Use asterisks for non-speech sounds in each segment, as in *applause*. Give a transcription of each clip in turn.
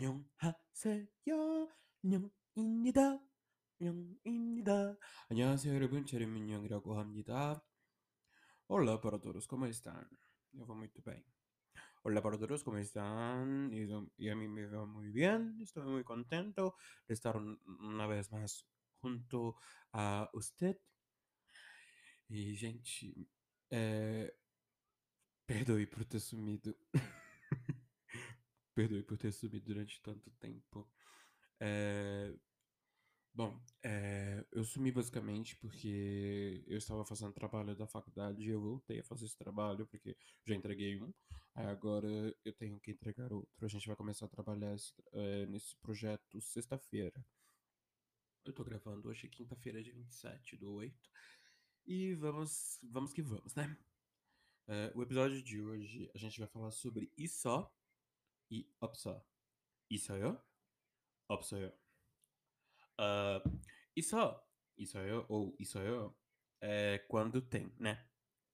안녕하세요. 안녕입니다. 안녕입니다. 안녕하세요, 여러분. 저는 민영이라고 합니다. Olá para todos, como estão? Eu vou muito bem. Hola para todos, ¿cómo están? Y, yo- y a mí me va muy bien, estoy muy contento de estar un- una vez más junto a usted. E, gente, é... *laughs* perdoe por ter sumido. Perdoe por ter sumido durante tanto tempo. É... Bom, é, eu sumi basicamente porque eu estava fazendo trabalho da faculdade e eu voltei a fazer esse trabalho porque já entreguei um, aí agora eu tenho que entregar outro. A gente vai começar a trabalhar esse- é, nesse projeto sexta-feira. Eu tô gravando hoje, quinta-feira, dia 27 do 8. E vamos, vamos que vamos, né? O episódio de hoje a gente vai falar sobre isso e opsó. 있어요? 없어요. 아, 있어, 있어요, ou 있어요. É quando tem, né?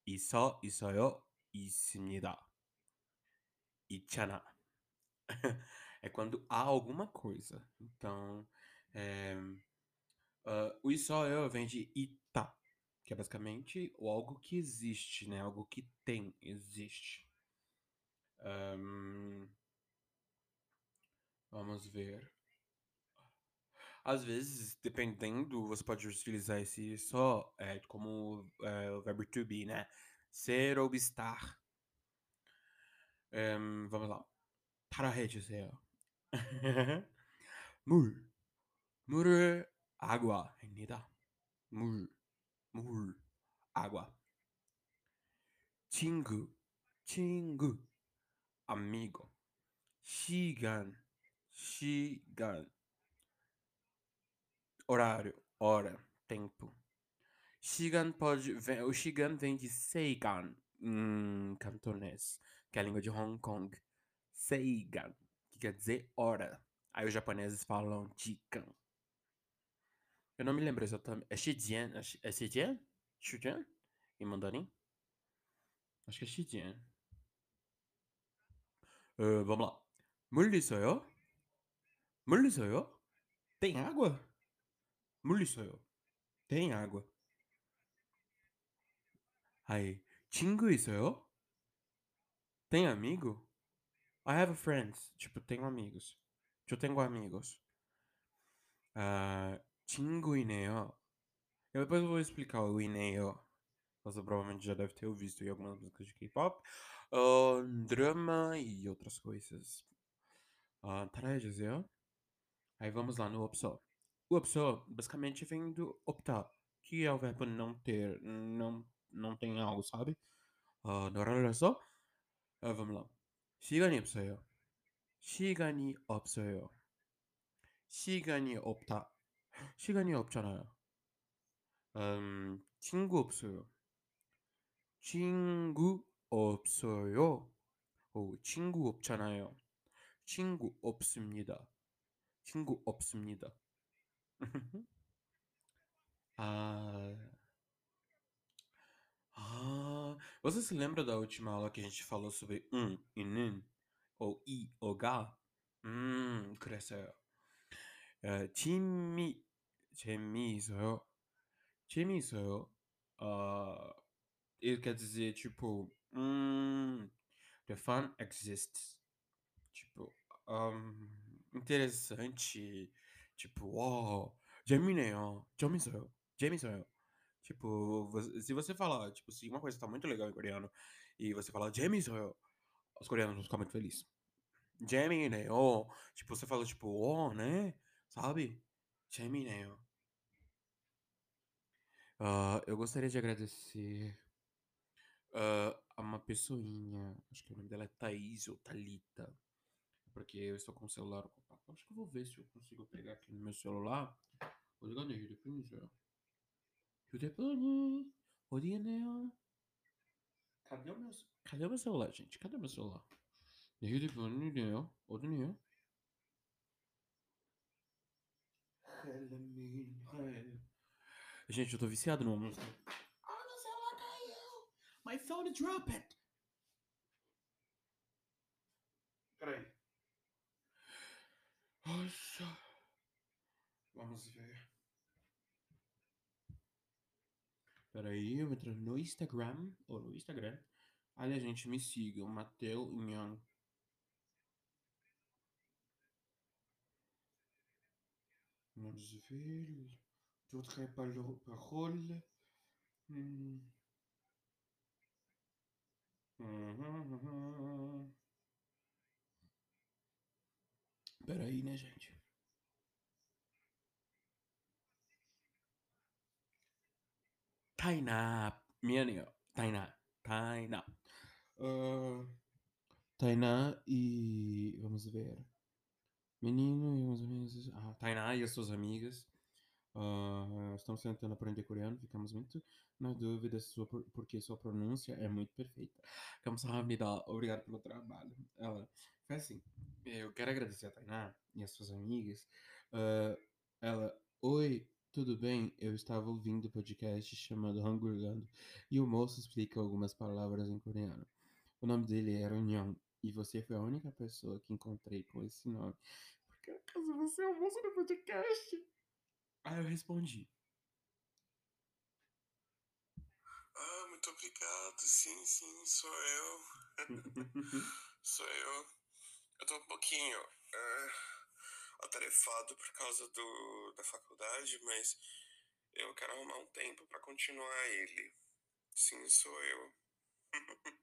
있어, 있어요, 있습니다. 있잖아. É quando há alguma coisa. Então, é, ah, o 있어요 vem de 있다, que é basicamente o algo que existe, né? Algo que tem, existe. Ahn, vamos ver. Às vezes, dependendo, você pode utilizar esse só é, como é, o verbo to be, né? Ser ou estar. Ehm, vamos lá. para 해주세요. 물. 물을 água입니다. 물. 물. água. 친구. 친구. amigo. 시간. 시간. horário, hora, tempo. Shigan pode. vem- O Shigan vem de Seigan em cantonês, que é a língua de Hong Kong. Seigan, que quer dizer hora. Aí os japoneses falam Jikan. Eu não me lembro exatamente. É Shijian? É Shi- É Shijian? Shijian? Em mandarim? Acho que é Shijian. Ah, vamos lá. 물 있어요? 물 있어요? Tem água? 물 있어요. Tem água. Aí, 친구 있어요? Tem amigo? I have friends. Tipo, tenho amigos. Eu tenho amigos. Ah, 친구이네요. Eu depois eu vou explicar o ineio. Você provavelmente já deve ter visto em algumas músicas de K-pop. Ah, drama e outras coisas. Ah, 따라해주세요. Aí vamos lá no opção. O opção basicamente vem do optar, que é o verbo não ter, não, não tem algo, sabe? 어, 너랄라서 아, vamos lá. 시간이 없어요. 시간이 없어요. 시간이 없다. 시간이 없잖아요. 음, 친구 없어요. 친구 없어요. 오, 친구 없잖아요. 친구 없습니다. 친구 없습니다. Ah. Ah, você se lembra da última aula que a gente falou sobre um e nin? Ou i ou ga? Hum, 그랬어요. 에, 재미, 재미있어요. 재미있어요. Ah, ele quer dizer, tipo, hum, the fun exists. Tipo, um, interessante. Tipo, ó, oh, Gemini, ó, Jamie sou eu, Jamie sou eu. Tipo, se você falar, tipo, se uma coisa tá muito legal em coreano e você falar Jamie sou eu, os coreanos vão ficar muito felizes. Jamie, né, ó, tipo, você fala, tipo, ó, oh, né, sabe? Jamie, né, ó. Uh, eu gostaria de agradecer uh, a uma pessoinha, acho que o nome dela é Thaís ou Thalita. Porque eu estou com o celular ocupado. Acho que eu vou ver se eu consigo pegar aqui no meu celular. Vou ligar nele, depois já. Cadê o meu... Cadê o meu celular, gente? Cadê o meu celular? Gente, eu tô viciado numa música. Ah, meu celular caiu! My phone dropped! 11, velho. aí, eu entro no Instagram, ou no Instagram. Olha, a gente me siga, o Mateu Inhan. Vamos ver. Tudo que é parole. Hum. Uhum, uhum. uhum. Né, gente? Tainá. Minha amiga. Tainá. Tainá. Uh, Tainá e. Vamos ver. Menino e amigos. Ah, Tainá e as suas amigas. Uh, estamos tentando aprender coreano, ficamos muito na dúvida sua, porque sua pronúncia é muito perfeita. Kamsahamnida, obrigado pelo trabalho. Ela foi assim: eu quero agradecer a Tainá e as suas amigas. Uh, tudo bem? Eu estava ouvindo o podcast chamado Hangulando e o moço explica algumas palavras em coreano. O nome dele era Nyong e você foi a única pessoa que encontrei com esse nome. Porque acaso você é o moço do podcast? Aí eu respondi. Ah, muito obrigado. Sim, sim, sou eu. *laughs* *laughs* sou eu. Eu tô um pouquinho uh, atarefado por causa do, da faculdade, mas eu quero arrumar um tempo para continuar ele. Sim, sou eu. *laughs*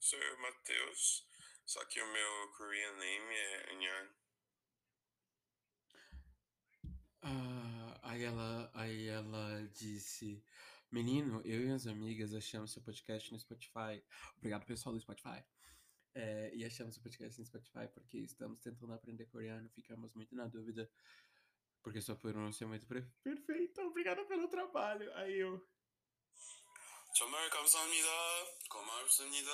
sou eu, Matheus. Só que o meu Korean name é Nyan. Ah. Aí ela, aí ela disse: Menino, eu e as amigas achamos seu podcast no Spotify. Obrigado, pessoal do Spotify. É, e achamos o podcast no Spotify porque estamos tentando aprender coreano. Ficamos muito na dúvida porque sua pronúncia é muito perfeita. Obrigado pelo trabalho. Aí eu. 정말 감사합니다. 고맙습니다.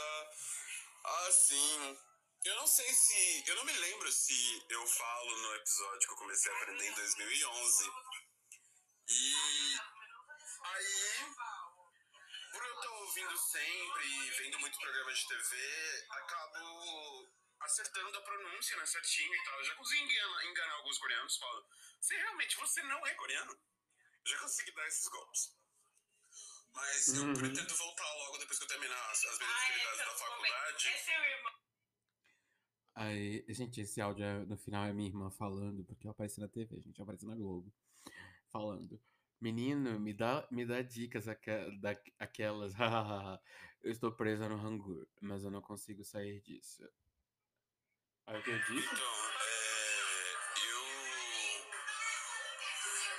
Ah, sim. Eu não sei se. Eu não me lembro se eu falo no episódio que eu comecei a aprender em 2011. E aí, por eu estar ouvindo sempre e vendo muito programa de TV, acabo acertando a pronúncia, né, certinho e tal. Eu já consegui enganar, enganar alguns coreanos, falo, se realmente você não é coreano, eu já consegui dar esses golpes. Mas uhum. eu pretendo voltar logo depois que eu terminar as, as minhas atividades da faculdade. Esse é o irmão. Aí, gente, esse áudio é, no final é minha irmã falando, porque eu apareci na TV, a gente aparece na Globo falando. Menino, me dá, me dá dicas aqu da, aquelas. *laughs* eu estou presa no Hangur, mas eu não consigo sair disso. Aí o que eu disse? Então, é, eu,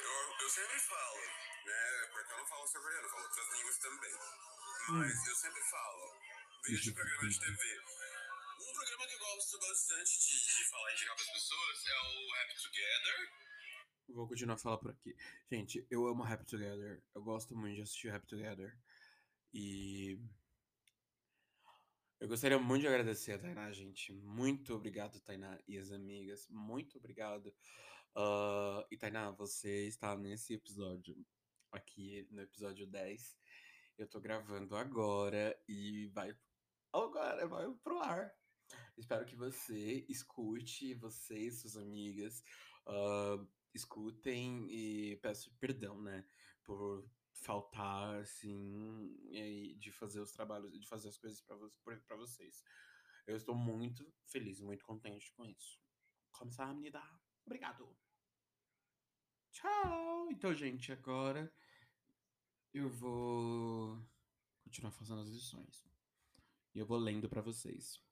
eu. Eu sempre falo, né? Porque eu não falo só coreano, eu falo outras línguas também. Mas hum. eu sempre falo. Vejo programa de TV. Um programa que eu gosto bastante de, de falar e indicar para as pessoas é o Happy Together Vou continuar a falar por aqui. Gente, eu amo Happy Together. Eu gosto muito de assistir Happy Together. E. Eu gostaria muito de agradecer a Tainá, gente. Muito obrigado, Tainá e as amigas. Muito obrigado. Uh, e Tainá, você está nesse episódio aqui, no episódio 10. Eu tô gravando agora e vai. Agora vai pro ar. Espero que você escute, você e suas amigas. Uh, escutem e peço perdão, né, por faltar assim eh, de fazer os trabalhos, de fazer as coisas para vocês. Eu estou muito feliz, muito contente com isso. Começar a me. Obrigado. Tchau. Então, gente, agora eu vou continuar fazendo as lições. E eu vou lendo para vocês.